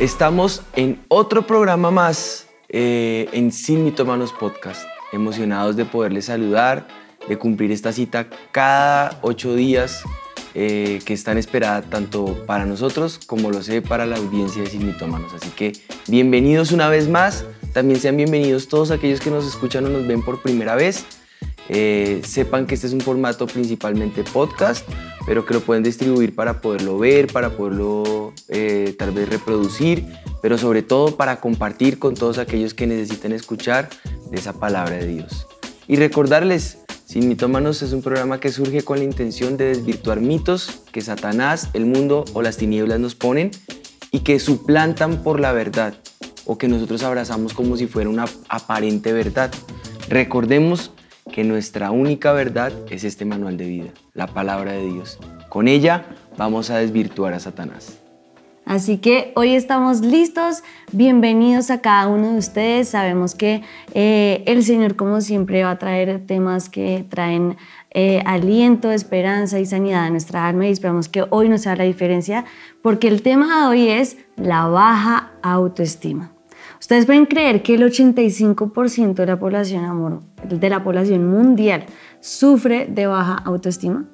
Estamos en otro programa más eh, en Sin Mitómanos Podcast. Emocionados de poderles saludar, de cumplir esta cita cada ocho días eh, que es tan esperada tanto para nosotros como lo sé para la audiencia de Sin Mitómanos. Así que bienvenidos una vez más. También sean bienvenidos todos aquellos que nos escuchan o nos ven por primera vez. Eh, sepan que este es un formato principalmente podcast, pero que lo pueden distribuir para poderlo ver, para poderlo eh, tal vez reproducir, pero sobre todo para compartir con todos aquellos que necesiten escuchar de esa palabra de Dios. Y recordarles, Sin Mitómanos es un programa que surge con la intención de desvirtuar mitos que Satanás, el mundo o las tinieblas nos ponen y que suplantan por la verdad o que nosotros abrazamos como si fuera una aparente verdad. Recordemos que nuestra única verdad es este manual de vida, la palabra de Dios. Con ella vamos a desvirtuar a Satanás. Así que hoy estamos listos, bienvenidos a cada uno de ustedes. Sabemos que eh, el Señor, como siempre, va a traer temas que traen eh, aliento, esperanza y sanidad a nuestra alma y esperamos que hoy nos haga la diferencia porque el tema de hoy es la baja autoestima. Ustedes pueden creer que el 85% de la población, de la población mundial sufre de baja autoestima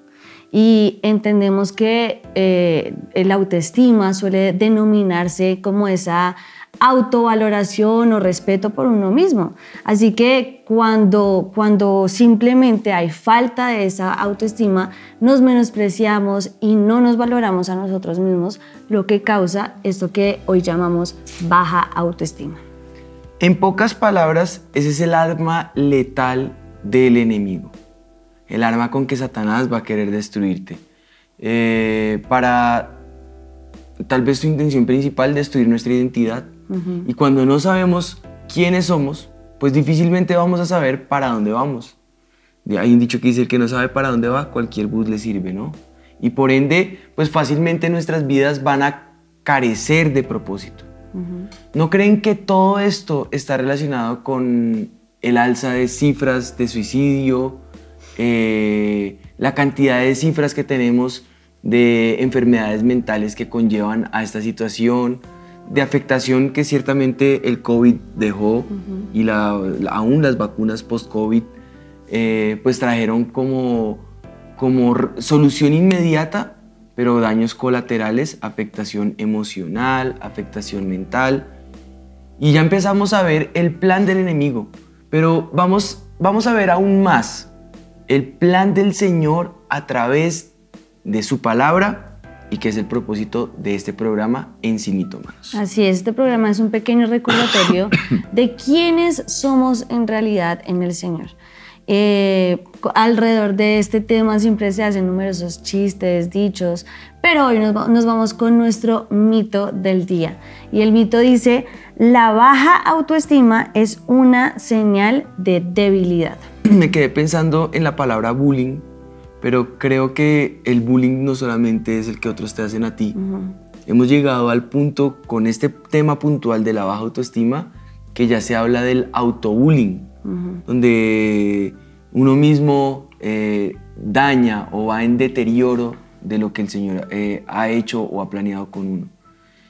y entendemos que eh, la autoestima suele denominarse como esa autovaloración o respeto por uno mismo. Así que cuando, cuando simplemente hay falta de esa autoestima, nos menospreciamos y no nos valoramos a nosotros mismos, lo que causa esto que hoy llamamos baja autoestima. En pocas palabras, ese es el arma letal del enemigo, el arma con que Satanás va a querer destruirte. Eh, para tal vez su intención principal, destruir nuestra identidad. Y cuando no sabemos quiénes somos, pues difícilmente vamos a saber para dónde vamos. Hay un dicho que dice, el que no sabe para dónde va, cualquier bus le sirve, ¿no? Y por ende, pues fácilmente nuestras vidas van a carecer de propósito. ¿No creen que todo esto está relacionado con el alza de cifras de suicidio, eh, la cantidad de cifras que tenemos de enfermedades mentales que conllevan a esta situación, de afectación que ciertamente el COVID dejó y aún las vacunas post-COVID eh, pues trajeron como, como solución inmediata, pero daños colaterales, afectación emocional, afectación mental. Y ya empezamos a ver el plan del enemigo, pero vamos, vamos a ver aún más el plan del Señor a través de su palabra y que es el propósito de este programa en Sin Así es, este programa es un pequeño recordatorio de quiénes somos en realidad en el Señor. Eh, alrededor de este tema siempre se hacen numerosos chistes, dichos, pero hoy nos, nos vamos con nuestro mito del día. Y el mito dice, la baja autoestima es una señal de debilidad. Me quedé pensando en la palabra bullying pero creo que el bullying no solamente es el que otros te hacen a ti. Hemos llegado al punto con este tema puntual de la baja autoestima que ya se habla del autobullying, donde uno mismo eh, daña o va en deterioro de lo que el Señor eh, ha hecho o ha planeado con uno.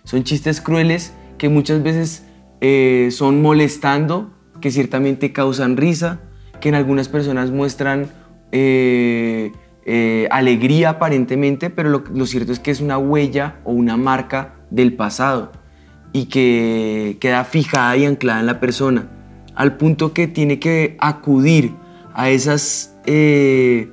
Son chistes crueles que muchas veces eh, son molestando, que ciertamente causan risa, que en algunas personas muestran eh, eh, alegría aparentemente, pero lo, cierto es que es una huella o una marca del pasado y que queda fijada y anclada en la persona, al punto que tiene que acudir a esas eh,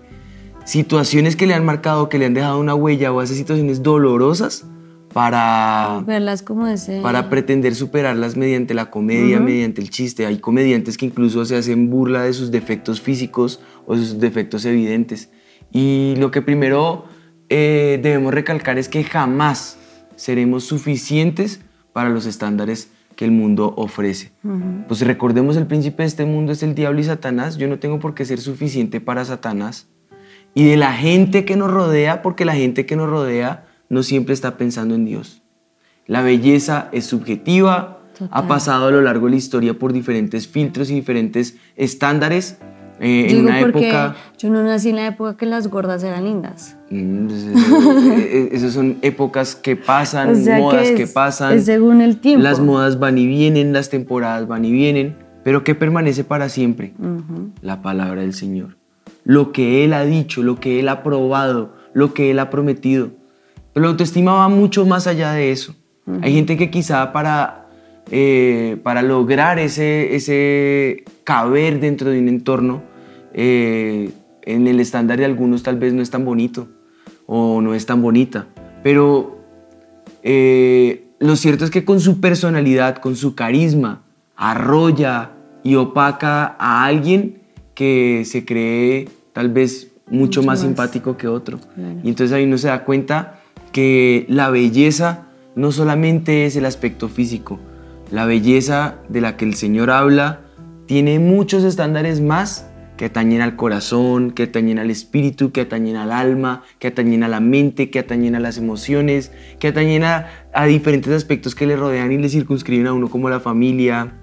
situaciones que le han marcado, que le han dejado una huella o a esas situaciones dolorosas para verlas como para pretender superarlas mediante la comedia, mediante el chiste. Hay comediantes que incluso se hacen burla de sus defectos físicos o sus defectos evidentes. Y lo que primero eh, debemos recalcar es que jamás seremos suficientes para los estándares que el mundo ofrece. Pues recordemos, el príncipe de este mundo es el diablo y Satanás. Yo no tengo por qué ser suficiente para Satanás. Y de la gente que nos rodea, porque la gente que nos rodea no siempre está pensando en Dios. La belleza es subjetiva, ha pasado a lo largo de la historia por diferentes filtros y diferentes estándares. Eh, en una época. Yo no nací en la época que las gordas eran lindas. Mm, pues, eh, eh, esas son épocas que pasan, modas que, pasan. según el tiempo. Las modas van y vienen, las temporadas van y vienen, pero ¿qué permanece para siempre? La palabra del Señor. Lo que Él ha dicho, lo que Él ha probado, lo que Él ha prometido. Pero la autoestima va mucho más allá de eso. Hay gente que quizá para eh, para lograr ese, ese caber dentro de un entorno, eh, en el estándar de algunos tal vez no es tan bonito o no es tan bonita, pero eh, lo cierto es que con su personalidad, con su carisma, arrolla y opaca a alguien que se cree tal vez mucho, más, simpático que otro. Y entonces ahí uno se da cuenta que la belleza no solamente es el aspecto físico, la belleza de la que el Señor habla tiene muchos estándares más que atañen al corazón, que atañen al espíritu, que atañen al alma, que atañen a la mente, que atañen a las emociones, que atañen a, diferentes aspectos que le rodean y le circunscriben a uno como la familia,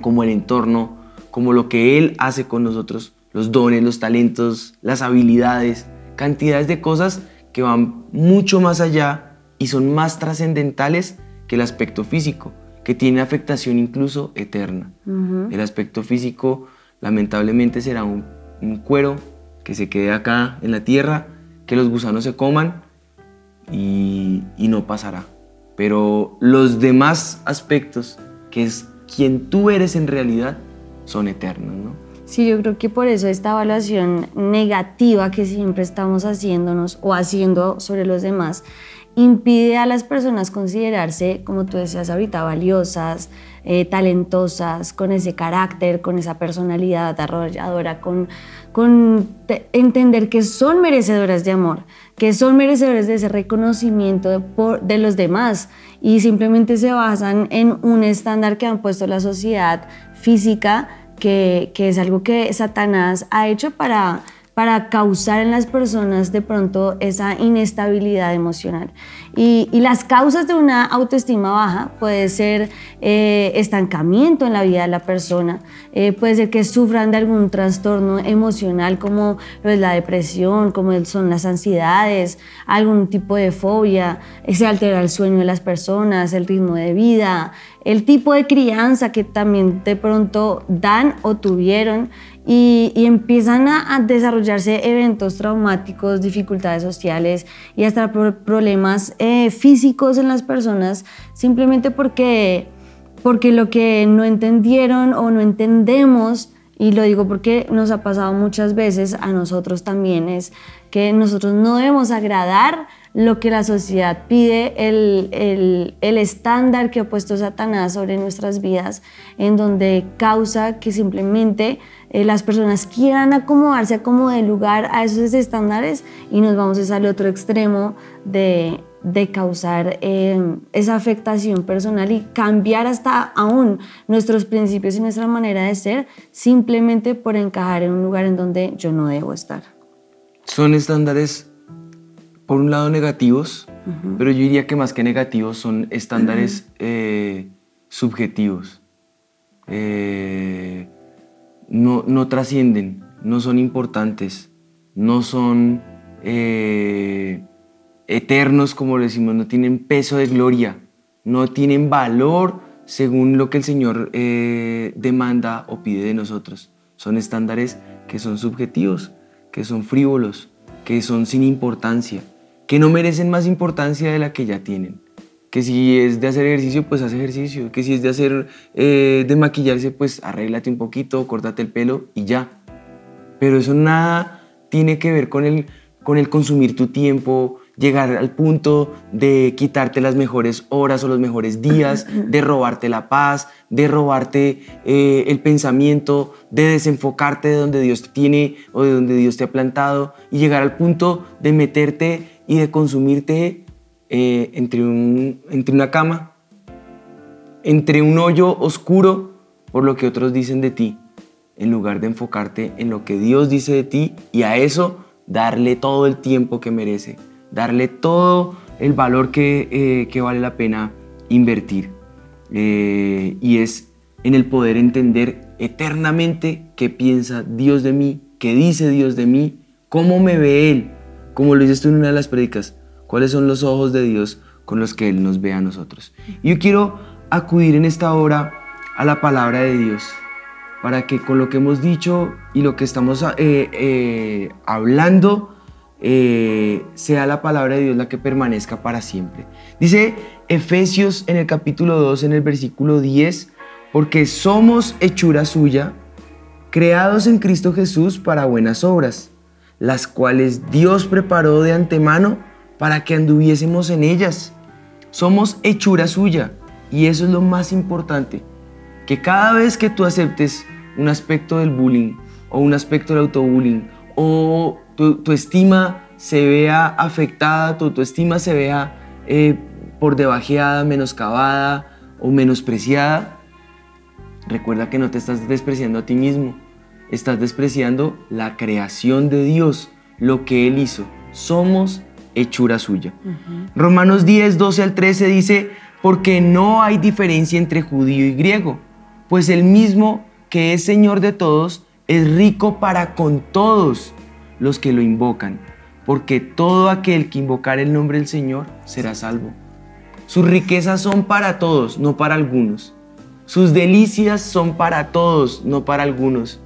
como el entorno, como lo que Él hace con nosotros, los dones, los talentos, las habilidades, cantidades de cosas que van mucho más allá y son más trascendentales que el aspecto físico que tiene afectación incluso eterna. El aspecto físico lamentablemente será un, cuero que se quede acá en la tierra, que los gusanos se coman y, no pasará. Pero los demás aspectos, que es quien tú eres en realidad, son eternos, ¿no? Sí, yo creo que por eso esta evaluación negativa que siempre estamos haciéndonos o haciendo sobre los demás impide a las personas considerarse, como tú decías ahorita, valiosas, eh, talentosas, con ese carácter, con esa personalidad arrolladora, con, entender que son merecedoras de amor, que son merecedoras de ese reconocimiento de, los demás y simplemente se basan en un estándar que han puesto la sociedad física, que es algo que Satanás ha hecho para para causar en las personas de pronto esa inestabilidad emocional. Y, las causas de una autoestima baja puede ser eh, estancamiento en la vida de la persona, eh, puede ser que sufran de algún trastorno emocional como lo es la depresión, como son las ansiedades, algún tipo de fobia, se altera el sueño de las personas, el ritmo de vida, el tipo de crianza que también de pronto dan o tuvieron y, empiezan a, desarrollarse eventos traumáticos, dificultades sociales y hasta problemas eh, físicos en las personas simplemente porque, porque lo que no entendieron o no entendemos y lo digo porque nos ha pasado muchas veces a nosotros también, es que nosotros no debemos agradar lo que la sociedad pide, el, el, el, estándar que ha puesto Satanás sobre nuestras vidas, en donde causa que simplemente eh, las personas quieran acomodarse como de lugar a esos estándares y nos vamos al otro extremo de, de causar eh, esa afectación personal y cambiar hasta aún nuestros principios y nuestra manera de ser simplemente por encajar en un lugar en donde yo no debo estar. Son estándares, por un lado, negativos, pero yo diría que más que negativos son estándares eh, subjetivos. Eh, no, trascienden, no son importantes, no son eh, eternos, como decimos, no tienen peso de gloria, no tienen valor según lo que el Señor demanda o pide de nosotros. Son estándares que son subjetivos, que son frívolos, que son sin importancia, que no merecen más importancia de la que ya tienen que si es de hacer ejercicio, pues haz ejercicio, que si es de hacer, eh, de maquillarse, pues arréglate un poquito, córtate el pelo y ya. Pero eso nada tiene que ver con el, con el consumir tu tiempo, llegar al punto de quitarte las mejores horas o los mejores días, de robarte la paz, de robarte eh, el pensamiento, de desenfocarte de donde Dios te tiene o de donde Dios te ha plantado y llegar al punto de meterte y de consumirte eh, entre, un, entre una cama entre un hoyo oscuro por lo que otros dicen de ti, en lugar de enfocarte en lo que Dios dice de ti y a eso darle todo el tiempo que merece, darle todo el valor que, eh, que vale la pena invertir. Eh, y es en el poder entender eternamente qué piensa Dios de mí, qué dice Dios de mí, cómo me ve Él, como lo dices en una de las predicas, cuáles son los ojos de Dios con los que Él nos ve a nosotros. Y yo quiero acudir en esta hora a la palabra de Dios, para que con lo que hemos dicho y lo que estamos eh, eh, hablando, eh, sea la palabra de Dios la que permanezca para siempre. Dice Efesios en el capítulo 2, en el versículo 10, porque somos hechura suya, creados en Cristo Jesús para buenas obras, las cuales Dios preparó de antemano para que anduviésemos en ellas. Somos hechura suya y eso es lo más importante, que cada vez que tú aceptes un aspecto del bullying o un aspecto del autobullying o tu, estima se vea afectada, tu autoestima se vea eh, por debajeada, menoscabada o menospreciada, recuerda que no te estás despreciando a ti mismo, estás despreciando la creación de Dios, lo que Él hizo. Somos hechura suya. Romanos 10, 12 al 13 dice, porque no hay diferencia entre judío y griego, pues el mismo que es Señor de todos es rico para con todos los que lo invocan, porque todo aquel que invocar el nombre del Señor será salvo. Sus riquezas son para todos, no para algunos. Sus delicias son para todos, no para algunos.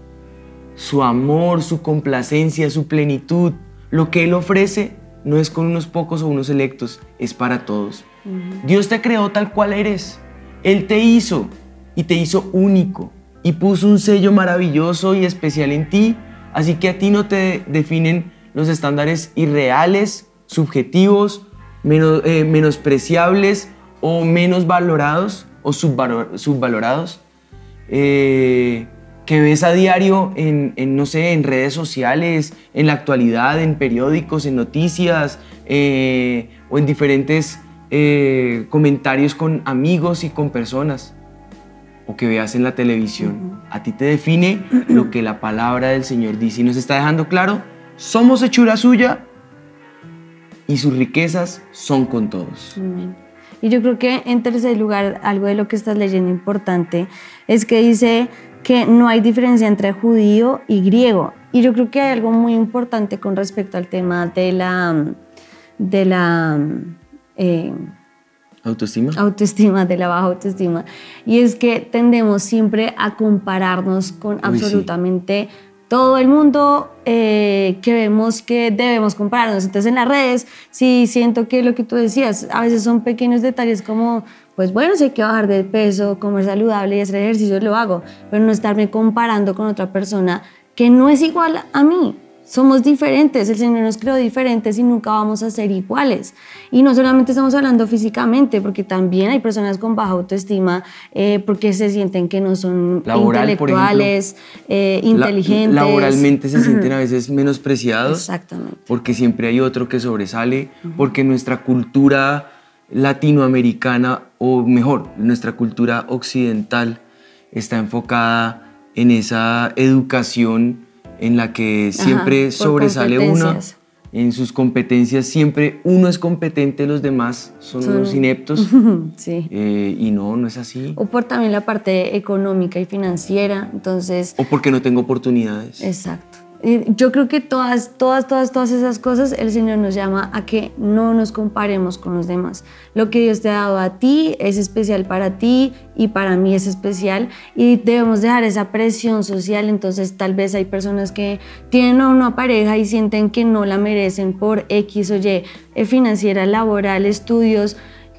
Su amor, su complacencia, su plenitud, lo que Él ofrece no es con unos pocos o unos electos, es para todos. Dios te creó tal cual eres. Él te hizo y te hizo único y puso un sello maravilloso y especial en ti Así que a ti no te definen los estándares irreales, subjetivos, eh, menospreciables o menos valorados o subvalorados eh, que ves a diario en, no sé, en redes sociales, en la actualidad, en periódicos, en noticias eh, o en diferentes comentarios con amigos y con personas o que veas en la televisión. A ti te define lo que la palabra del Señor dice y nos está dejando claro, somos hechura suya y sus riquezas son con todos. Y yo creo que en tercer lugar, algo de lo que estás leyendo importante es que dice que no hay diferencia entre judío y griego. Y yo creo que hay algo muy importante con respecto al tema de la, de la eh, Autoestima. Autoestima, de la baja autoestima. Y es que tendemos siempre a compararnos con absolutamente todo el mundo eh, que vemos que debemos compararnos. Entonces en las redes sí siento que lo que tú decías, a veces son pequeños detalles como, pues bueno, si hay que bajar de peso, comer saludable y hacer ejercicio, lo hago, pero no estarme comparando con otra persona que no es igual a mí. Somos diferentes, el Señor nos creó diferentes y nunca vamos a ser iguales. Y no solamente estamos hablando físicamente, porque también hay personas con baja autoestima eh, porque se sienten que no son intelectuales, eh, inteligentes. laboralmente se sienten a veces menospreciados. Exactamente. Porque siempre hay otro que sobresale, porque nuestra cultura latinoamericana, o mejor, nuestra cultura occidental, está enfocada en esa educación en la que siempre sobresale uno. En sus competencias siempre uno es competente, los demás son, unos ineptos. sí. Eh, y no, no es así. O por también la parte económica y financiera, entonces... O porque no tengo oportunidades. Exacto. Yo creo que todas, todas, todas, todas esas cosas el Señor nos llama a que no nos comparemos con los demás. Lo que Dios te ha dado a ti es especial para ti y para mí es especial y debemos dejar esa presión social. Entonces tal vez hay personas que tienen a una pareja y sienten que no la merecen por X o Y, eh, financiera, laboral, estudios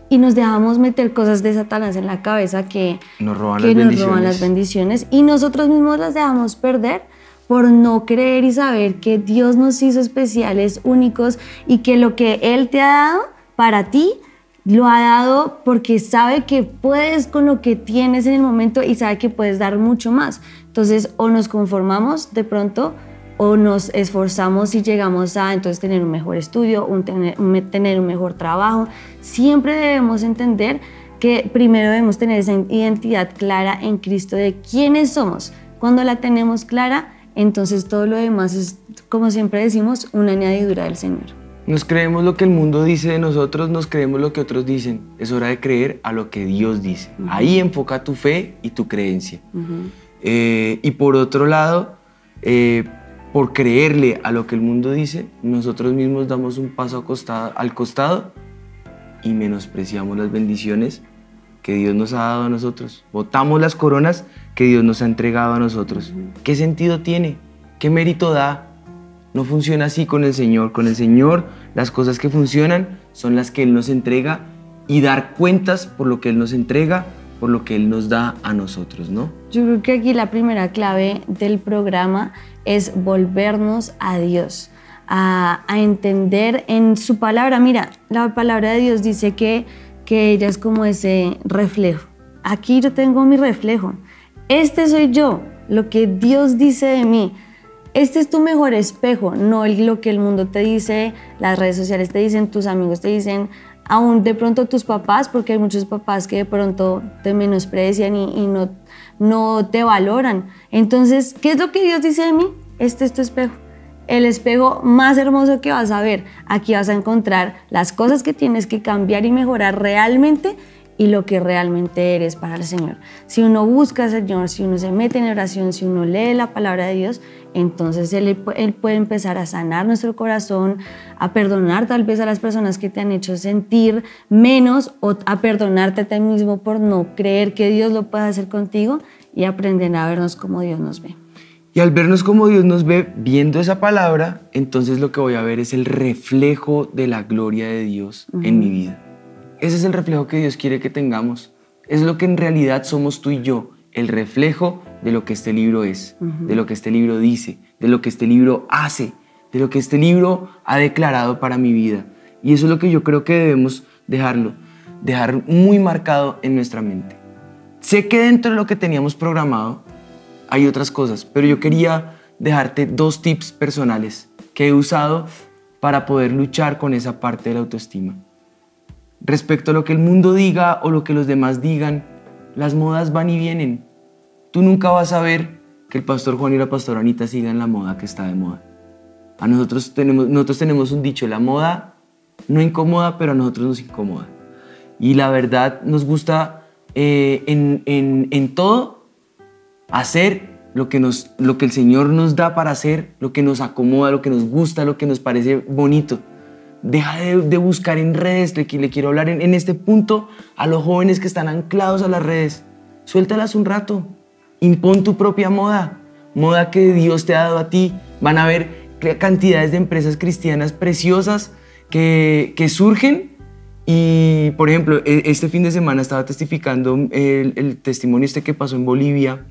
y nos dejamos meter cosas de Satanás en la cabeza que nos roban, que las, nos roban las bendiciones y nosotros mismos las dejamos perder por no creer y saber que Dios nos hizo especiales, únicos y que lo que Él te ha dado para ti, lo ha dado porque sabe que puedes con lo que tienes en el momento y sabe que puedes dar mucho más. Entonces, o nos conformamos de pronto o nos esforzamos y llegamos a entonces tener un mejor estudio, un tener, un, tener un mejor trabajo. Siempre debemos entender que primero debemos tener esa identidad clara en Cristo de quiénes somos. Cuando la tenemos clara, entonces todo lo demás es, como siempre decimos, una añadidura del Señor. Nos creemos lo que el mundo dice de nosotros, nos creemos lo que otros dicen. Es hora de creer a lo que Dios dice. Ahí enfoca tu fe y tu creencia. Eh, y por otro lado, eh, por creerle a lo que el mundo dice, nosotros mismos damos un paso al costado y menospreciamos las bendiciones que Dios nos ha dado a nosotros. Votamos las coronas que Dios nos ha entregado a nosotros. ¿Qué sentido tiene? ¿Qué mérito da? No funciona así con el Señor. Con el Señor las cosas que funcionan son las que Él nos entrega y dar cuentas por lo que Él nos entrega, por lo que Él nos da a nosotros, ¿no? Yo creo que aquí la primera clave del programa es volvernos a Dios. A, a, entender en su palabra. Mira, la palabra de Dios dice que que ella es como ese reflejo. Aquí yo tengo mi reflejo. Este soy yo, lo que Dios dice de mí. Este es tu mejor espejo, no lo que el mundo te dice, las redes sociales te dicen, tus amigos te dicen, aún de pronto tus papás, porque hay muchos papás que de pronto te menosprecian y, no, no te valoran. Entonces, ¿qué es lo que Dios dice de mí? Este es tu espejo el espejo más hermoso que vas a ver. Aquí vas a encontrar las cosas que tienes que cambiar y mejorar realmente y lo que realmente eres para el Señor. Si uno busca al Señor, si uno se mete en oración, si uno lee la palabra de Dios, entonces él, puede empezar a sanar nuestro corazón, a perdonar tal vez a las personas que te han hecho sentir menos o a perdonarte a ti mismo por no creer que Dios lo pueda hacer contigo y aprender a vernos como Dios nos ve. Y al vernos como Dios nos ve viendo esa palabra, entonces lo que voy a ver es el reflejo de la gloria de Dios en mi vida. Ese es el reflejo que Dios quiere que tengamos. Es lo que en realidad somos tú y yo, el reflejo de lo que este libro es, de lo que este libro dice, de lo que este libro hace, de lo que este libro ha declarado para mi vida. Y eso es lo que yo creo que debemos dejarlo, dejar muy marcado en nuestra mente. Sé que dentro de lo que teníamos programado, hay otras cosas, pero yo quería dejarte dos tips personales que he usado para poder luchar con esa parte de la autoestima. Respecto a lo que el mundo diga o lo que los demás digan, las modas van y vienen. Tú nunca vas a ver que el pastor Juan y la pastora Anita sigan la moda que está de moda. A nosotros tenemos, nosotros tenemos un dicho, la moda no incomoda, pero a nosotros nos incomoda. Y la verdad nos gusta eh, en, en, en todo hacer lo que, nos, lo que el Señor nos da para hacer, lo que nos acomoda, lo que nos gusta, lo que nos parece bonito. Deja de, buscar en redes, le, le quiero hablar en, este punto a los jóvenes que están anclados a las redes. Suéltalas un rato, impon tu propia moda, moda que Dios te ha dado a ti. Van a haber cantidades de empresas cristianas preciosas que, que surgen y, por ejemplo, e, este fin de semana estaba testificando el, testimonio este que pasó en Bolivia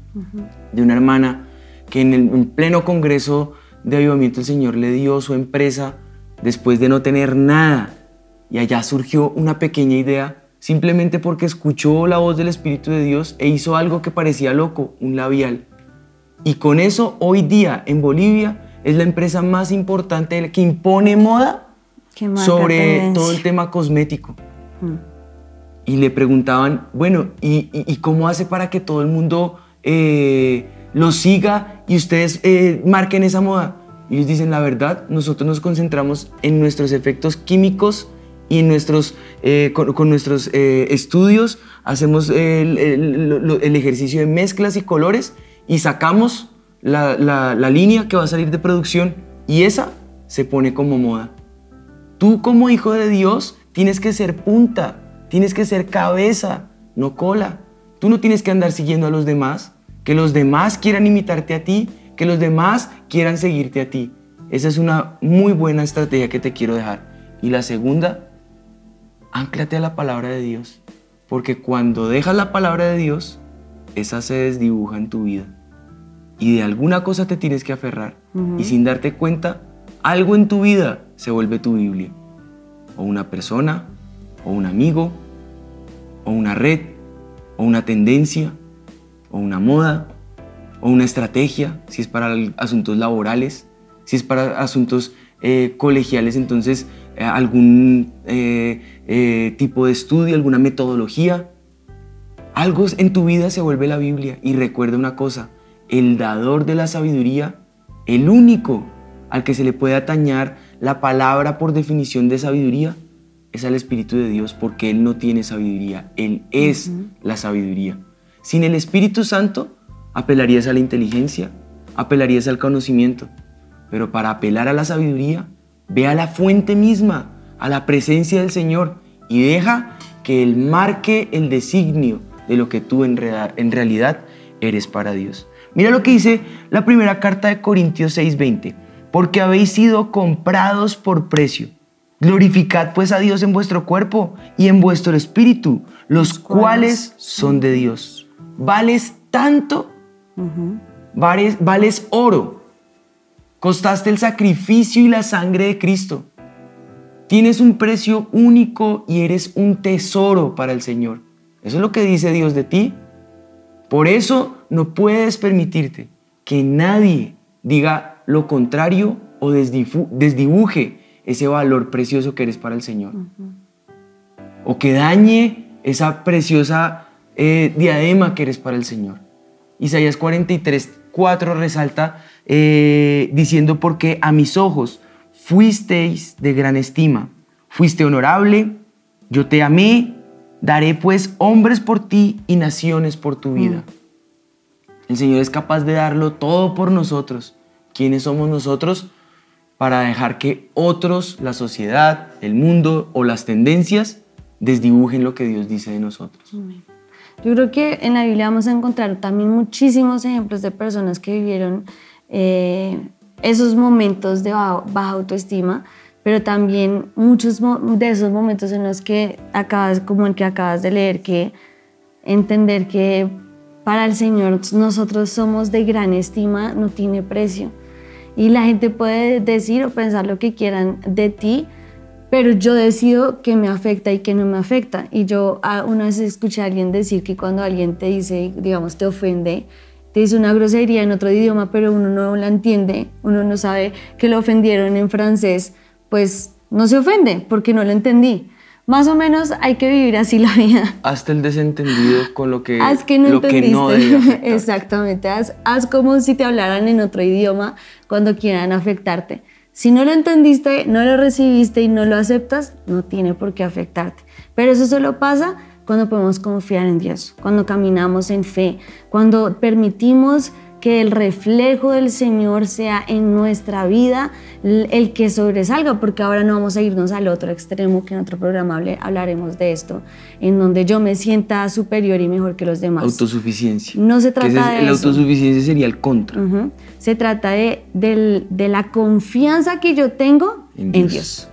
de una hermana que en el pleno congreso de avivamiento el Señor le dio su empresa después de no tener nada. Y allá surgió una pequeña idea simplemente porque escuchó la voz del Espíritu de Dios e hizo algo que parecía loco, un labial. Y con eso hoy día en Bolivia es la empresa más importante que impone moda sobre todo el tema cosmético. Mm. Y le preguntaban, bueno, ¿y, cómo hace para que todo el mundo eh, lo siga y ustedes eh, marquen esa moda? Y ellos dicen, la verdad, nosotros nos concentramos en nuestros efectos químicos y en nuestros, eh, con, nuestros estudios, hacemos el, el, ejercicio de mezclas y colores y sacamos la, la, la línea que va a salir de producción y esa se pone como moda. Tú como hijo de Dios tienes que ser punta, tienes que ser cabeza, no cola. Tú no tienes que andar siguiendo a los demás, que los demás quieran imitarte a ti, que los demás quieran seguirte a ti. Esa es una muy buena estrategia que te quiero dejar. Y la segunda, anclate a la palabra de Dios. Porque cuando dejas la palabra de Dios, esa se desdibuja en tu vida. Y de alguna cosa te tienes que aferrar. Y sin darte cuenta, algo en tu vida se vuelve tu Biblia. O una persona, o un amigo, o una red, o una tendencia, o una moda, o una estrategia, si es para asuntos laborales, si es para asuntos eh, colegiales, entonces eh, algún eh, tipo de estudio, alguna metodología, Algo en tu vida se vuelve la Biblia. Y recuerda una cosa, el dador de la sabiduría, el único al que se le puede atañar la palabra por definición de sabiduría, es al Espíritu de Dios porque Él no tiene sabiduría, Él es la sabiduría. Sin el Espíritu Santo, apelarías a la inteligencia, apelarías al conocimiento, pero para apelar a la sabiduría, ve a la fuente misma, a la presencia del Señor y deja que Él marque el designio de lo que tú en, en realidad eres para Dios. Mira lo que dice la primera carta de Corintios 6:20, porque habéis sido comprados por precio. Glorificad pues a Dios en vuestro cuerpo y en vuestro espíritu, los cuales son de Dios. Vales tanto, vales, vales oro, costaste el sacrificio y la sangre de Cristo. Tienes un precio único y eres un tesoro para el Señor. Eso es lo que dice Dios de ti. Por eso no puedes permitirte que nadie diga lo contrario o desdibuje ese valor precioso que eres para el Señor. O que dañe esa preciosa eh, diadema que eres para el Señor. Isaías 43, 4 resalta eh, diciendo, porque a mis ojos fuisteis de gran estima, fuiste honorable, yo te amé, daré pues hombres por ti y naciones por tu vida. El Señor es capaz de darlo todo por nosotros. ¿Quiénes somos nosotros? Para dejar que otros, la sociedad, el mundo o las tendencias desdibujen lo que Dios dice de nosotros. Yo creo que en la Biblia vamos a encontrar también muchísimos ejemplos de personas que vivieron eh, esos momentos de baja autoestima, pero también muchos de esos momentos en los que acabas, como el que acabas de leer, que entender que para el Señor nosotros somos de gran estima no tiene precio. Y la gente puede decir o pensar lo que quieran de ti, pero yo decido qué me afecta y qué no me afecta. Y yo ah, una vez escuché a alguien decir que cuando alguien te dice, digamos, te ofende, te dice una grosería en otro idioma, pero uno no la entiende, uno no sabe que lo ofendieron en francés, pues no se ofende porque no lo entendí. Más o menos hay que vivir así la vida. Hasta el desentendido con lo que, haz que no lo que no Exactamente, haz, haz como si te hablaran en otro idioma cuando quieran afectarte. Si no lo entendiste, no lo recibiste y no lo aceptas, no tiene por qué afectarte. Pero eso solo pasa cuando podemos confiar en Dios, cuando caminamos en fe, cuando permitimos que el reflejo del Señor sea en nuestra vida el que sobresalga, porque ahora no vamos a irnos al otro extremo, que en otro programa hablaremos de esto, en donde yo me sienta superior y mejor que los demás. Autosuficiencia. No se trata de La autosuficiencia sería el contra. Se trata de, de, la confianza que yo tengo en Dios.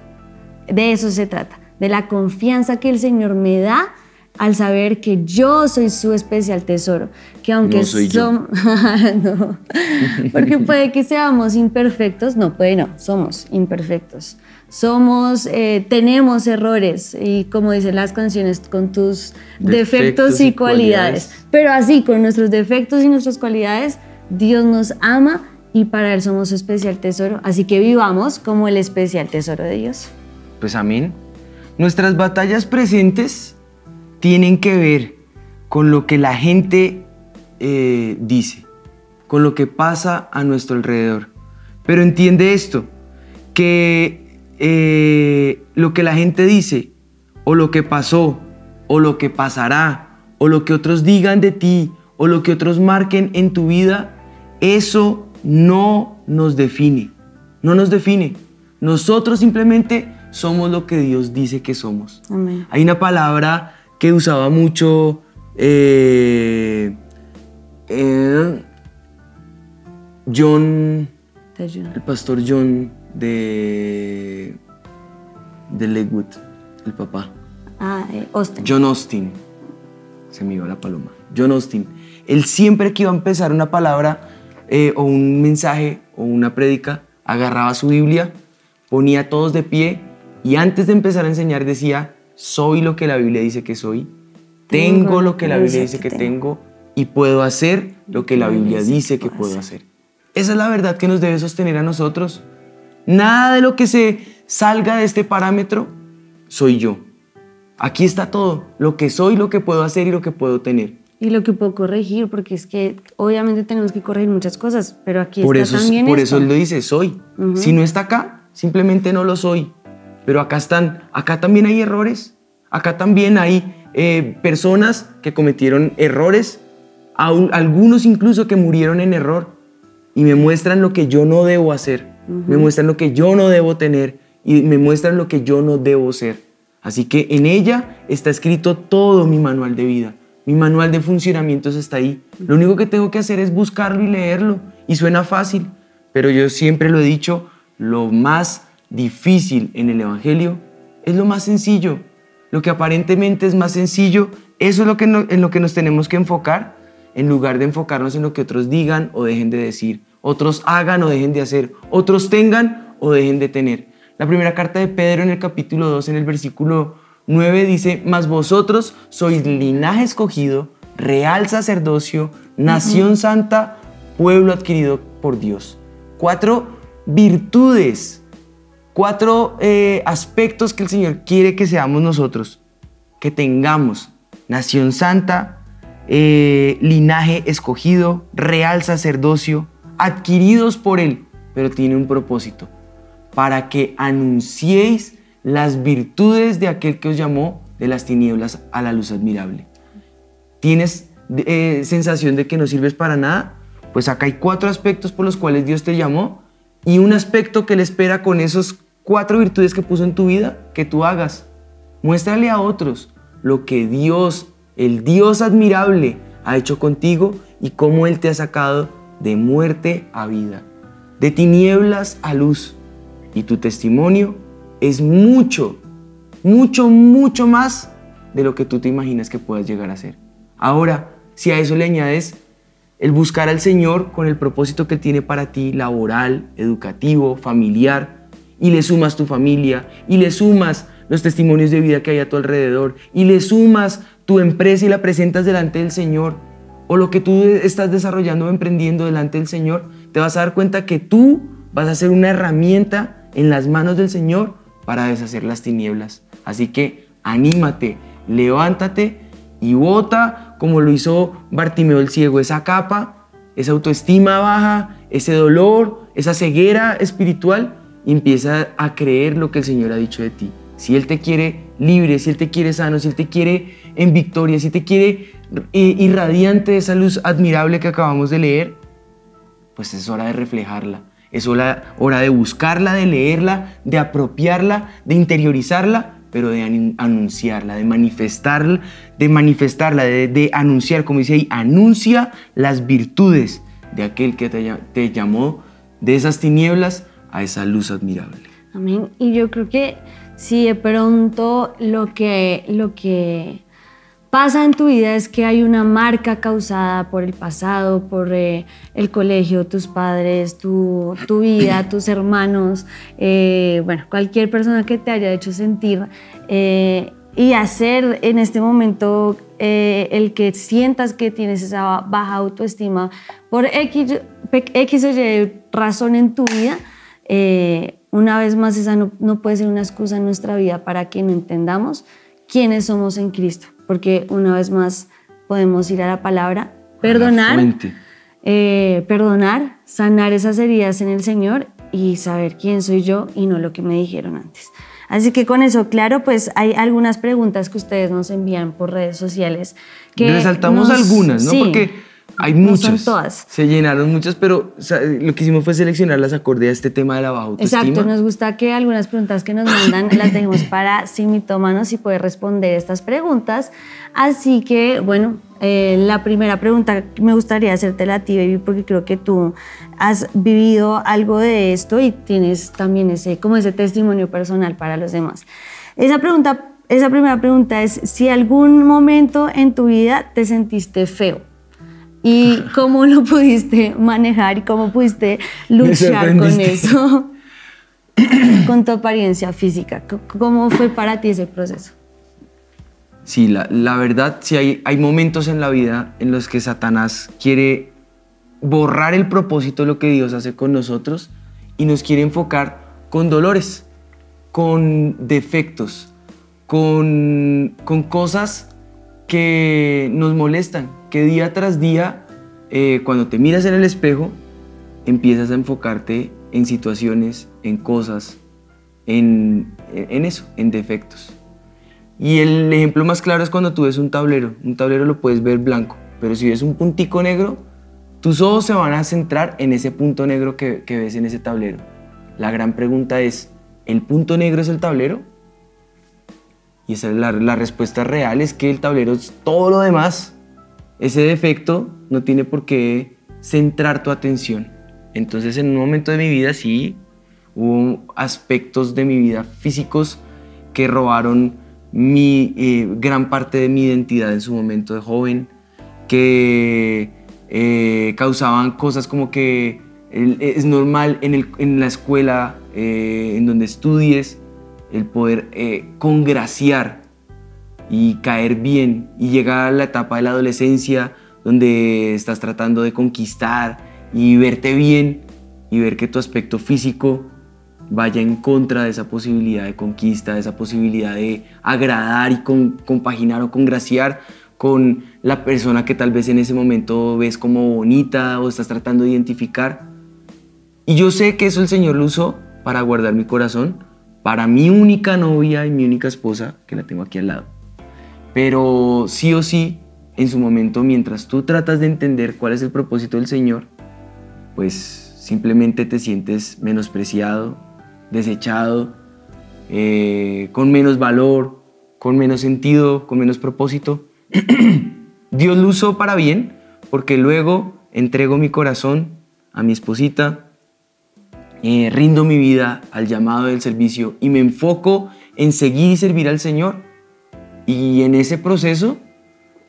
De eso se trata, de la confianza que el Señor me da al saber que yo soy su especial tesoro, que aunque somos, no, porque puede que seamos imperfectos, no, puede no, somos imperfectos, somos, eh, tenemos errores y como dicen las canciones, con tus defectos, y, cualidades. pero así, con nuestros defectos y nuestras cualidades, Dios nos ama y para Él somos su especial tesoro, así que vivamos como el especial tesoro de Dios. Pues amén. Nuestras batallas presentes tienen que ver con lo que la gente eh, dice, con lo que pasa a nuestro alrededor. Pero entiende esto, que eh, lo que la gente dice, o lo que pasó, o lo que pasará, o lo que otros digan de ti, o lo que otros marquen en tu vida, eso no nos define, no nos define. Nosotros simplemente somos lo que Dios dice que somos. Hay una palabra que usaba mucho eh, eh, John, el pastor John de, de Lakewood, el papá. Ah, eh, Austin. John Austin. Se me iba la paloma. John Austin. Él siempre que iba a empezar una palabra o un mensaje o una prédica, agarraba su Biblia, ponía a todos de pie y antes de empezar a enseñar decía, soy lo que la Biblia dice que soy, tengo lo que la Biblia dice que tengo y puedo hacer lo que la Biblia dice que puedo hacer. Esa es la verdad que nos debe sostener a nosotros. Nada de lo que se salga de este parámetro soy yo. Aquí está todo, lo que soy, lo que puedo hacer y lo que puedo tener. Y lo que puedo corregir, porque es que obviamente tenemos que corregir muchas cosas, pero aquí por está eso, también Por esto. eso él lo dice, soy. Si no está acá, simplemente no lo soy. Pero acá están, acá también hay errores. Acá también hay eh, personas que cometieron errores, aún- algunos incluso que murieron en error y me muestran lo que yo no debo hacer, me muestran lo que yo no debo tener y me muestran lo que yo no debo ser. Así que en ella está escrito todo mi manual de vida, mi manual de funcionamientos está ahí. Lo único que tengo que hacer es buscarlo y leerlo y suena fácil, pero yo siempre lo he dicho, lo más difícil en el Evangelio es lo más sencillo. Lo que aparentemente es más sencillo, eso es lo que no- en lo que nos tenemos que enfocar, en lugar de enfocarnos en lo que otros digan o dejen de decir, otros hagan o dejen de hacer, otros tengan o dejen de tener. La primera carta de Pedro en el capítulo 2, en el versículo 9, dice, mas vosotros sois linaje escogido, real sacerdocio, nación santa, pueblo adquirido por Dios. Cuatro virtudes cuatro eh, aspectos que el Señor quiere que seamos nosotros, que tengamos nación santa, eh, linaje escogido, real sacerdocio, adquiridos por Él, pero tiene un propósito, para que anunciéis las virtudes de aquel que os llamó de las tinieblas a la luz admirable. ¿Tienes eh, sensación de que no sirves para nada? Pues acá hay cuatro aspectos por los cuales Dios te llamó y un aspecto que le espera con esos cuatro virtudes que puso en tu vida, que tú hagas. Muéstrale a otros lo que Dios, el Dios admirable, ha hecho contigo y cómo Él te ha sacado de muerte a vida, de tinieblas a luz. Y tu testimonio es mucho, mucho, mucho más de lo que tú te imaginas que puedas llegar a ser. Ahora, si a eso le añades el buscar al Señor con el propósito que tiene para ti, laboral, educativo, familiar, y le sumas tu familia, y le sumas los testimonios de vida que hay a tu alrededor, y le sumas tu empresa y la presentas delante del Señor, o lo que tú estás desarrollando o emprendiendo delante del Señor, te vas a dar cuenta que tú vas a ser una herramienta en las manos del Señor para deshacer las tinieblas. Así que anímate, levántate y bota como lo hizo Bartimeo el ciego, esa capa, esa autoestima baja, ese dolor, esa ceguera espiritual empieza a creer lo que el Señor ha dicho de ti. Si Él te quiere libre, si Él te quiere sano, si Él te quiere en victoria, si te quiere eh, irradiante de esa luz admirable que acabamos de leer, pues es hora de reflejarla. Es hora, hora de buscarla, de leerla, de apropiarla, de interiorizarla, pero de anu- anunciarla, de manifestarla, de manifestarla, de, anunciar, como dice ahí, anuncia las virtudes de aquel que te, te llamó de esas tinieblas a esa luz admirable. Amén. Y yo creo que si de pronto lo que, lo que pasa en tu vida es que hay una marca causada por el pasado, por eh, el colegio, tus padres, tu, tu vida, tus hermanos, eh, bueno, cualquier persona que te haya hecho sentir eh, y hacer en este momento eh, el que sientas que tienes esa baja autoestima por X, X o Y razón en tu vida, eh, una vez más esa no, no puede ser una excusa en nuestra vida para que no entendamos quiénes somos en Cristo, porque una vez más podemos ir a la palabra, perdonar, eh, perdonar, sanar esas heridas en el Señor y saber quién soy yo y no lo que me dijeron antes. Así que con eso, claro, pues hay algunas preguntas que ustedes nos envían por redes sociales. Que Resaltamos nos- algunas, ¿no? sí, Porque hay no muchas. son todas. Se llenaron muchas, pero o sea, lo que hicimos fue seleccionarlas acorde a este tema de la baja autoestima. Exacto, nos gusta que algunas preguntas que nos mandan las dejemos para simitómanos y poder responder estas preguntas. Así que, bueno, eh, la primera pregunta que me gustaría hacértela a ti, baby, porque creo que tú has vivido algo de esto y tienes también ese, como ese testimonio personal para los demás. Esa pregunta, esa primera pregunta es si algún momento en tu vida te sentiste feo. ¿Y cómo lo pudiste manejar y cómo pudiste luchar con eso? con tu apariencia física. ¿Cómo fue para ti ese proceso? Sí, la, la verdad, sí hay, hay momentos en la vida en los que Satanás quiere borrar el propósito de lo que Dios hace con nosotros y nos quiere enfocar con dolores, con defectos, con, con cosas que nos molestan, que día tras día, eh, cuando te miras en el espejo, empiezas a enfocarte en situaciones, en cosas, en, en eso, en defectos. Y el ejemplo más claro es cuando tú ves un tablero. Un tablero lo puedes ver blanco, pero si ves un puntico negro, tus ojos se van a centrar en ese punto negro que, ves en ese tablero. La gran pregunta es, ¿el punto negro es el tablero? Y esa es la, la respuesta real, es que el tablero es todo lo demás. Ese defecto no tiene por qué centrar tu atención. Entonces en un momento de mi vida sí hubo aspectos de mi vida físicos que robaron mi eh, gran parte de mi identidad en su momento de joven, que eh, causaban cosas como que es normal en, el, en la escuela, eh, en donde estudies, el poder congraciar y caer bien y llegar a la etapa de la adolescencia donde estás tratando de conquistar y verte bien y ver que tu aspecto físico vaya en contra de esa posibilidad de conquista, de esa posibilidad de agradar y compaginar o congraciar con la persona que tal vez en ese momento ves como bonita o estás tratando de identificar. Y yo sé que eso el Señor lo usó para guardar mi corazón, para mi única novia y mi única esposa, que la tengo aquí al lado. Pero sí o sí, en su momento, mientras tú tratas de entender cuál es el propósito del Señor, pues simplemente te sientes menospreciado, desechado, eh, con menos valor, con menos sentido, con menos propósito. Dios lo usó para bien porque luego entrego mi corazón a mi esposita, eh, rindo mi vida al llamado del servicio y me enfoco en seguir y servir al Señor. Y en ese proceso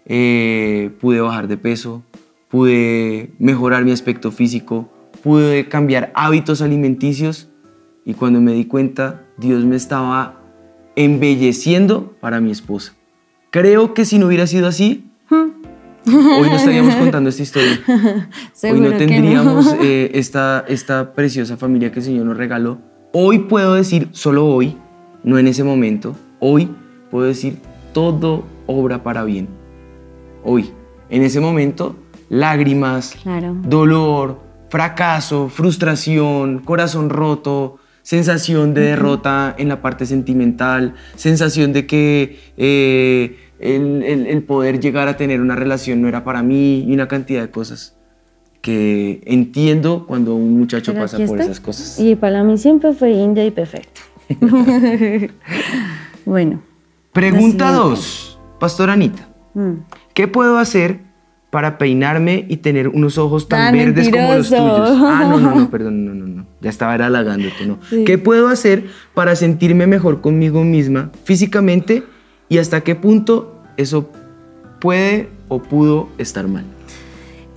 eh, pude bajar de peso, pude mejorar mi aspecto físico, pude cambiar hábitos alimenticios y cuando me di cuenta, Dios me estaba embelleciendo para mi esposa. Creo que si no hubiera sido así, hoy no estaríamos contando esta historia. hoy no tendríamos eh, esta, esta preciosa familia que el Señor nos regaló. Hoy puedo decir, solo hoy, no en ese momento, hoy puedo decir, todo obra para bien. Hoy, en ese momento, lágrimas, dolor, fracaso, frustración, corazón roto, sensación de derrota en la parte sentimental, sensación de que eh, el, poder llegar a tener una relación no era para mí y una cantidad de cosas que entiendo cuando un muchacho pasa por esas cosas. Y para mí siempre fue india y perfecto. bueno. Pregunta 2, Pastor Anita. Mm. ¿Qué puedo hacer para peinarme y tener unos ojos tan, verdes como los tuyos. Ah, no, no, no, perdón, no, no, no. Ya estaba halagándote, ¿no? ¿Qué puedo hacer para sentirme mejor conmigo misma físicamente y hasta qué punto eso puede o pudo estar mal?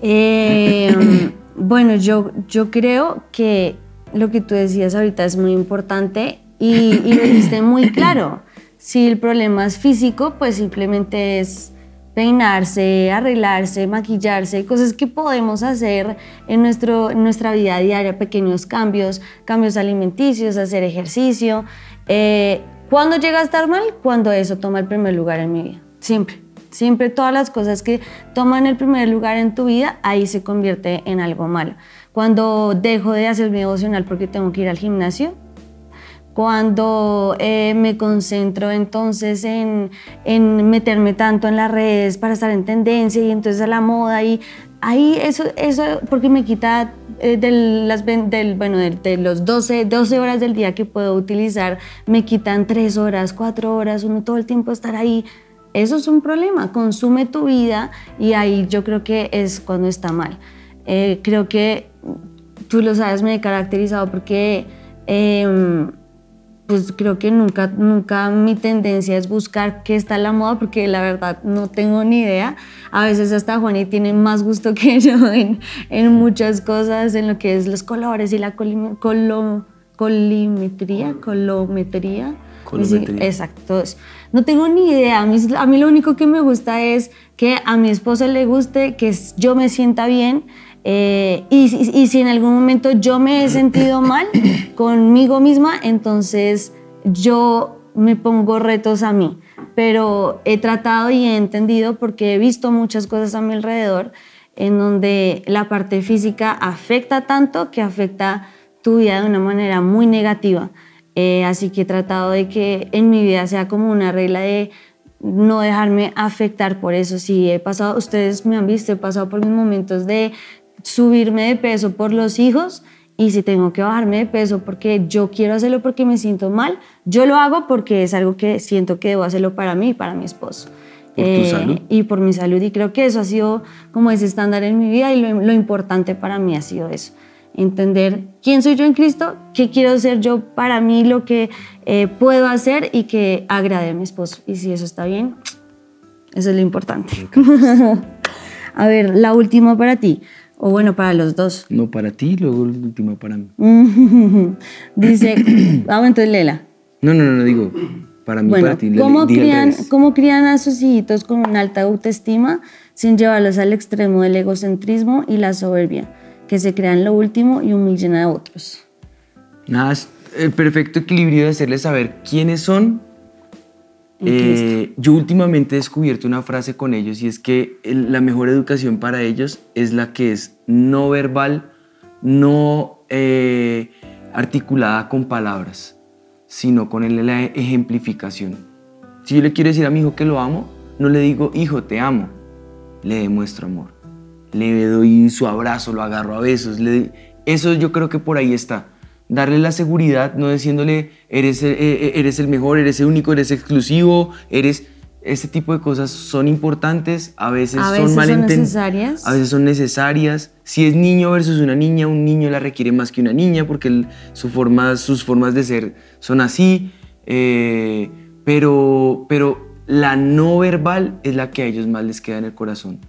Em, bueno, yo, yo creo que lo que tú decías ahorita es muy importante y, y lo dijiste muy claro. Si el problema es físico, pues simplemente es peinarse, arreglarse, maquillarse, cosas que podemos hacer en, nuestro, nuestra vida diaria, pequeños cambios, cambios alimenticios, hacer ejercicio. Eh, ¿Cuándo llega a estar mal? Cuando eso toma el primer lugar en mi vida. Siempre. Siempre todas las cosas que toman el primer lugar en tu vida, ahí se convierte en algo malo. Cuando dejo de hacer mi devocional porque tengo que ir al gimnasio, cuando eh, me concentro entonces en, meterme tanto en las redes para estar en tendencia y entonces a la moda y ahí eso, eso porque me quita eh, de, las, del, bueno, de, los 12, 12 horas del día que puedo utilizar, me quitan 3 horas, 4 horas, uno todo el tiempo estar ahí. Eso es un problema, consume tu vida y ahí yo creo que es cuando está mal. Eh, creo que tú lo sabes, me he caracterizado porque... Pues creo que nunca, nunca mi tendencia es buscar qué está la moda porque la verdad no tengo ni idea. A veces hasta Juani tiene más gusto que yo en, en muchas cosas, en lo que es los colores y la colo, colimetría, colometría. Colometría. exacto. No tengo ni idea. A mí, a mí lo único que me gusta es que a mi esposo le guste, que yo me sienta bien eh, y, si en algún momento yo me he sentido mal conmigo misma, entonces yo me pongo retos a mí, pero he tratado y he entendido porque he visto muchas cosas a mi alrededor en donde la parte física afecta tanto que afecta tu vida de una manera muy negativa. Eh, así que he tratado de que en mi vida sea como una regla de no dejarme afectar por eso. Si he pasado, ustedes me han visto, he pasado por mis momentos de subirme de peso por los hijos y si tengo que bajarme de peso porque yo quiero hacerlo porque me siento mal, yo lo hago porque es algo que siento que debo hacerlo para mí y para mi esposo. ¿Por tu Eh, salud? Y por mi salud. Y creo que eso ha sido como ese estándar en mi vida y lo, lo importante para mí ha sido eso. Entender quién soy yo en Cristo, qué quiero ser yo para mí, lo que eh, puedo hacer y que agrade a mi esposo. Y si eso está bien, eso es lo importante. a ver, la última para ti. O bueno, para los dos. No para ti, luego la última para mí. Dice, ah, bueno, entonces Lela. No, no, no, no digo para mí, Bueno, para ti. ¿cómo al crían. ¿cómo crían a sus hijitos con una alta autoestima sin llevarlos al extremo del egocentrismo y la soberbia, que se crean lo último y humillen a otros? Nada, es el perfecto equilibrio de hacerles saber quiénes son. Eh, yo últimamente he descubierto una frase con ellos y es que la mejor educación para ellos es la que es no verbal, no eh, articulada con palabras, sino con la ejemplificación. Si yo le quiero decir a mi hijo que lo amo, no le digo, hijo, te amo, le demuestro amor. Le doy su abrazo, lo agarro a besos. le- Eso yo creo que por ahí está. Darle la seguridad, no diciéndole, eres, el- eh, eh, eres el mejor, eres el único, eres exclusivo, eres... Ese tipo de cosas son importantes, a veces, A veces son son malenten- necesarias. A veces son necesarias. Si es niño versus una niña, un niño la requiere más que una niña porque el- su forma- sus formas de ser son así. eh, pero, pero la no verbal es la que a ellos más les queda en el corazón.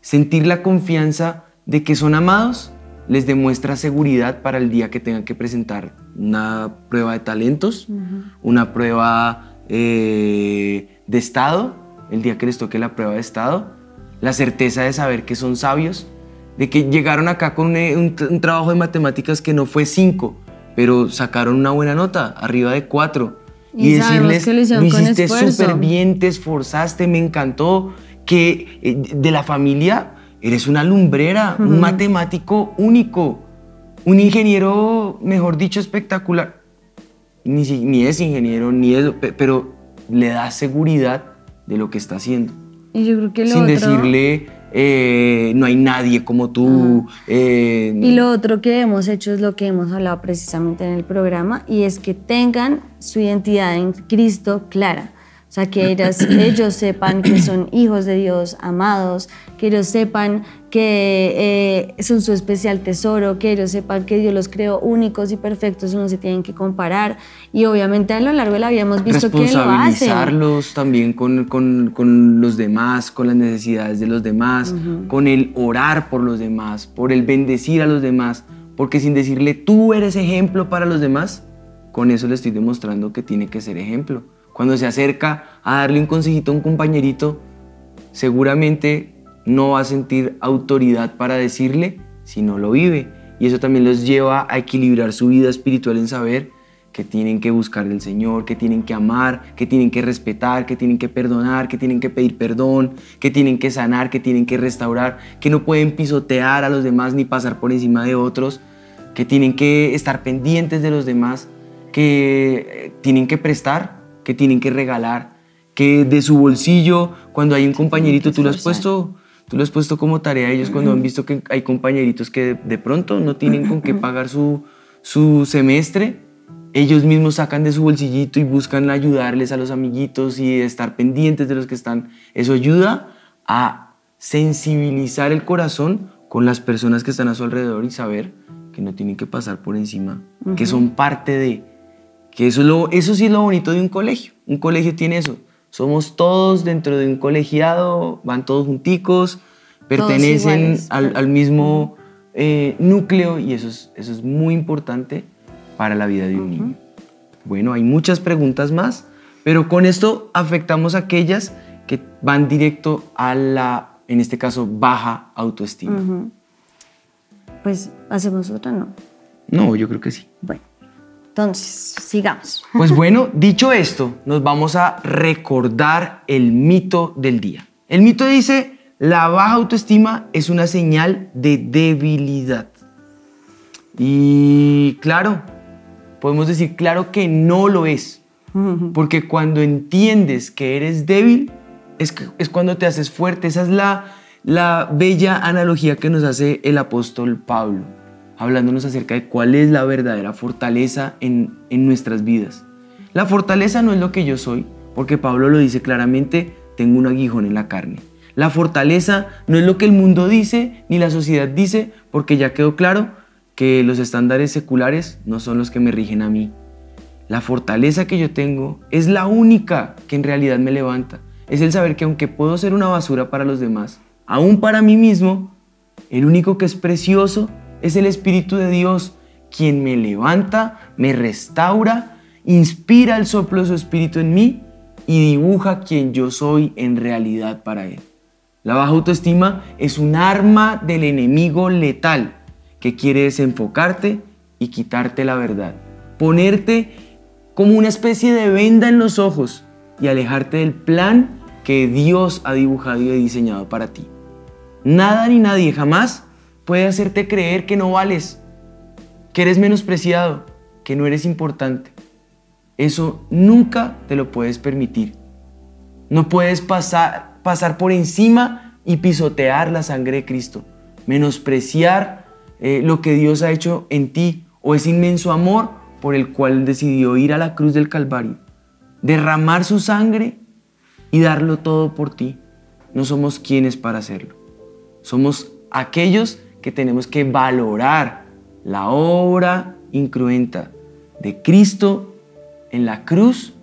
Sentir la confianza de que son amados les demuestra seguridad para el día que tengan que presentar una prueba de talentos, una prueba eh, de estado, el día que les toque la prueba de estado, la certeza de saber que son sabios, de que llegaron acá con un, un tra- un trabajo de matemáticas que no fue 5, pero sacaron una buena nota, arriba de 4. Y sabemos que lo hiciste esfuerzo". súper bien, te esforzaste, me encantó, que eh, de la familia eres una lumbrera, un matemático único, un ingeniero, mejor dicho, espectacular. Ni, ni es ingeniero, ni es, pe- pero le da seguridad de lo que está haciendo. Y yo creo que lo Sin otro... decirle, eh, no hay nadie como tú. eh, Y lo otro que hemos hecho es lo que hemos hablado precisamente en el programa y es que tengan su identidad en Cristo clara. Sea, que ellas- ellos sepan que son hijos de Dios, amados, que ellos sepan que eh, son su especial tesoro, que ellos sepan que Dios los creó únicos y perfectos no se tienen que comparar. Y obviamente a lo largo de la vida hemos visto que lo hacen. responsabilizarlos también con, con- con los demás, con las necesidades de los demás, con el orar por los demás, por el bendecir a los demás, porque sin decirle tú eres ejemplo para los demás, con eso le estoy demostrando que tiene que ser ejemplo. Cuando se acerca a darle un consejito a un compañerito, seguramente no va a sentir autoridad para decirle si no lo vive. Y eso también los lleva a equilibrar su vida espiritual en saber que tienen que buscar del Señor, que tienen que amar, que tienen que respetar, que tienen que perdonar, que tienen que pedir perdón, que tienen que sanar, que tienen que restaurar, que no pueden pisotear a los demás ni pasar por encima de otros, que tienen que estar pendientes de los demás, que eh, tienen que prestar, que tienen que regalar, que de su bolsillo, cuando hay un compañerito, tú lo has puesto, tú lo has puesto como tarea a ellos cuando han visto que hay compañeritos que de, de pronto no tienen con qué pagar su, su semestre, ellos mismos sacan de su bolsillito y buscan ayudarles a los amiguitos y estar pendientes de los que están. Eso ayuda a sensibilizar el corazón con las personas que están a su alrededor y saber que no tienen que pasar por encima, que son parte de, que eso, es lo, eso sí es lo bonito de un colegio. Un colegio tiene eso. Somos todos dentro de un colegiado, van todos junticos, pertenecen al, al mismo eh, núcleo y eso es, eso es muy importante para la vida de un niño. Bueno, hay muchas preguntas más, pero con esto afectamos a aquellas que van directo a la, en este caso, baja autoestima. Pues hacemos otra, ¿no? No, yo creo que sí. Entonces, sigamos. Pues bueno, dicho esto, nos vamos a recordar el mito del día. El mito dice, la baja autoestima es una señal de debilidad. Y claro, podemos decir claro que no lo es. Porque cuando entiendes que eres débil, es, es cuando te haces fuerte. Esa es la, la bella analogía que nos hace el apóstol Pablo, hablándonos acerca de cuál es la verdadera fortaleza en, en nuestras vidas. La fortaleza no es lo que yo soy, porque Pablo lo dice claramente, tengo un aguijón en la carne. La fortaleza no es lo que el mundo dice ni la sociedad dice, porque ya quedó claro que los estándares seculares no son los que me rigen a mí. La fortaleza que yo tengo es la única que en realidad me levanta. Es el saber que aunque puedo ser una basura para los demás, aún para mí mismo, el único que es precioso es el Espíritu de Dios, quien me levanta, me restaura, inspira el soplo de su Espíritu en mí y dibuja quien yo soy en realidad para Él. La baja autoestima es un arma del enemigo letal que quiere desenfocarte y quitarte la verdad, ponerte como una especie de venda en los ojos y alejarte del plan que Dios ha dibujado y diseñado para ti. Nada ni nadie jamás puede hacerte creer que no vales, que eres menospreciado, que no eres importante. Eso nunca te lo puedes permitir. No puedes pasar, pasar por encima y pisotear la sangre de Cristo, menospreciar eh, lo que Dios ha hecho en ti o ese inmenso amor por el cual decidió ir a la cruz del Calvario, derramar su sangre y darlo todo por ti. No somos quienes para hacerlo. Somos aquellos que tenemos que valorar la obra incruenta de Cristo en la cruz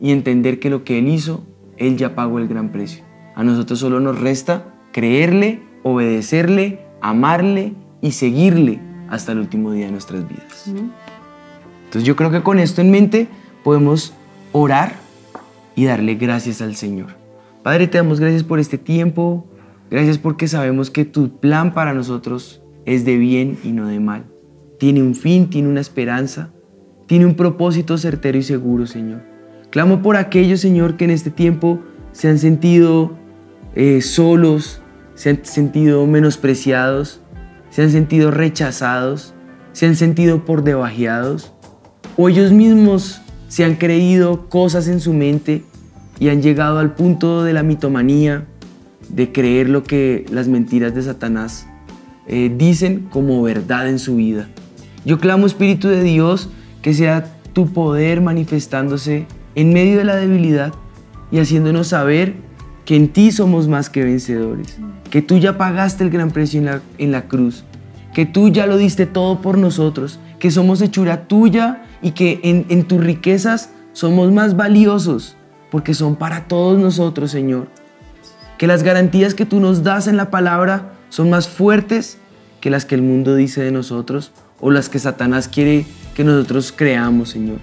y entender que lo que Él hizo, Él ya pagó el gran precio. A nosotros solo nos resta creerle, obedecerle, amarle y seguirle hasta el último día de nuestras vidas. Entonces yo creo que con esto en mente podemos orar y darle gracias al Señor. Padre, te damos gracias por este tiempo, gracias porque sabemos que tu plan para nosotros es de bien y no de mal. Tiene un fin, tiene una esperanza, tiene un propósito certero y seguro, Señor. Clamo por aquellos, Señor, que en este tiempo se han sentido eh, solos, se han sentido menospreciados, se han sentido rechazados, se han sentido por debajeados, o ellos mismos se han creído cosas en su mente y han llegado al punto de la mitomanía, de creer lo que las mentiras de Satanás eh, dicen como verdad en su vida. Yo clamo, Espíritu de Dios, que sea tu poder manifestándose en medio de la debilidad y haciéndonos saber que en ti somos más que vencedores, que tú ya pagaste el gran precio en la, en la cruz, que tú ya lo diste todo por nosotros, que somos hechura tuya y que en, en tus riquezas somos más valiosos porque son para todos nosotros, Señor. Que las garantías que tú nos das en la palabra son más fuertes que las que el mundo dice de nosotros o las que Satanás quiere que nosotros creamos, Señor.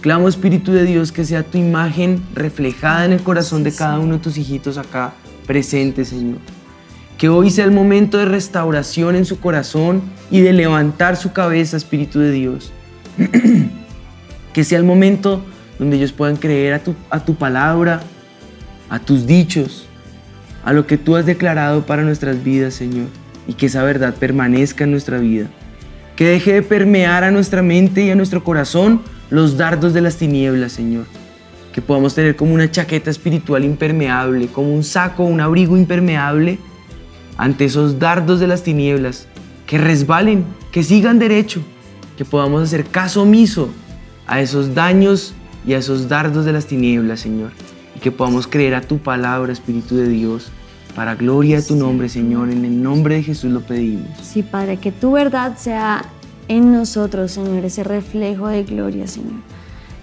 Clamo, Espíritu de Dios, que sea tu imagen reflejada en el corazón de cada uno de tus hijitos acá presentes, Señor. Que hoy sea el momento de restauración en su corazón y de levantar su cabeza, Espíritu de Dios. que sea el momento donde ellos puedan creer a tu, a tu palabra, a tus dichos, a lo que tú has declarado para nuestras vidas, Señor, y que esa verdad permanezca en nuestra vida. Que deje de permear a nuestra mente y a nuestro corazón los dardos de las tinieblas, Señor. Que podamos tener como una chaqueta espiritual impermeable, como un saco, un abrigo impermeable ante esos dardos de las tinieblas. Que resbalen, que sigan derecho, que podamos hacer caso omiso a esos daños y a esos dardos de las tinieblas, Señor. Que podamos creer a tu palabra, Espíritu de Dios. Para gloria de tu nombre, Señor, en el nombre de Jesús lo pedimos. Sí, Padre, que tu verdad sea en nosotros, Señor, ese reflejo de gloria, Señor.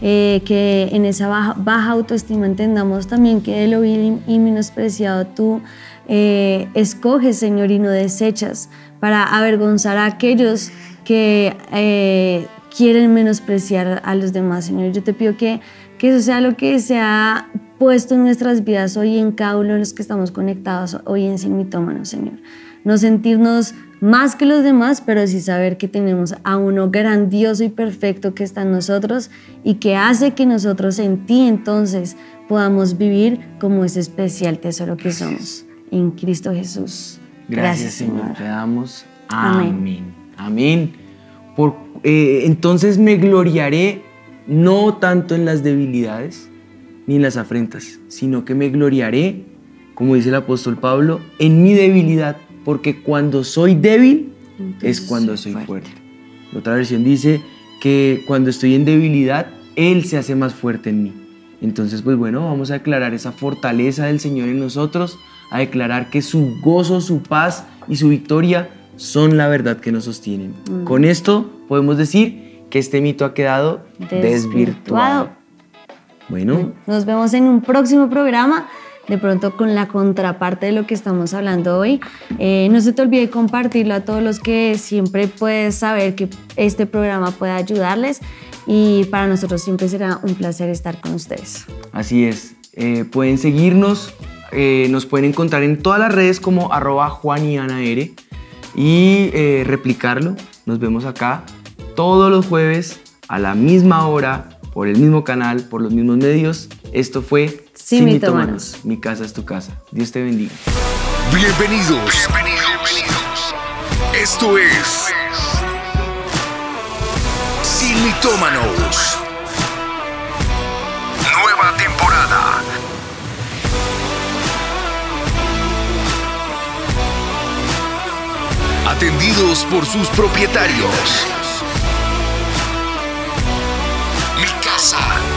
Eh, que en esa baja, autoestima entendamos también que de lo vil y menospreciado tú eh, escoges, Señor, y no desechas para avergonzar a aquellos que eh, quieren menospreciar a los demás, Señor. Yo te pido que, que eso sea lo que se ha puesto en nuestras vidas hoy en cada uno de los que estamos conectados hoy en Sin Mitómanos, Señor. No sentirnos más que los demás, pero sí saber que tenemos a uno grandioso y perfecto que está en nosotros y que hace que nosotros en ti entonces podamos vivir como ese especial tesoro que somos en Cristo Jesús. Gracias, Señor. Te damos amén. Amén. Por, eh, entonces me gloriaré no tanto en las debilidades ni en las afrentas, sino que me gloriaré, como dice el apóstol Pablo, en mi debilidad, porque cuando soy débil es cuando soy fuerte. Otra versión dice que cuando estoy en debilidad, Él se hace más fuerte en mí. Entonces, pues bueno, vamos a declarar esa fortaleza del Señor en nosotros, a declarar que su gozo, su paz y su victoria son la verdad que nos sostienen. Mm. Con esto podemos decir que este mito ha quedado desvirtuado. Bueno. Nos vemos en un próximo programa de pronto con la contraparte de lo que estamos hablando hoy. Eh, no se te olvide compartirlo a todos los que siempre puedes saber que este programa puede ayudarles y para nosotros siempre será un placer estar con ustedes. Así es. Eh, pueden seguirnos, eh, nos pueden encontrar en todas las redes como arroba Juan y Ana R y replicarlo. Nos vemos acá todos los jueves a la misma hora, por el mismo canal, por los mismos medios. Esto fue Sin, Mitómanos. Mi casa es tu casa. Dios te bendiga. Bienvenidos. Bienvenidos. Esto es Sin Mitómanos. Nueva temporada. Atendidos por sus propietarios.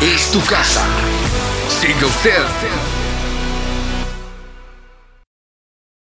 Es tu casa. Siga usted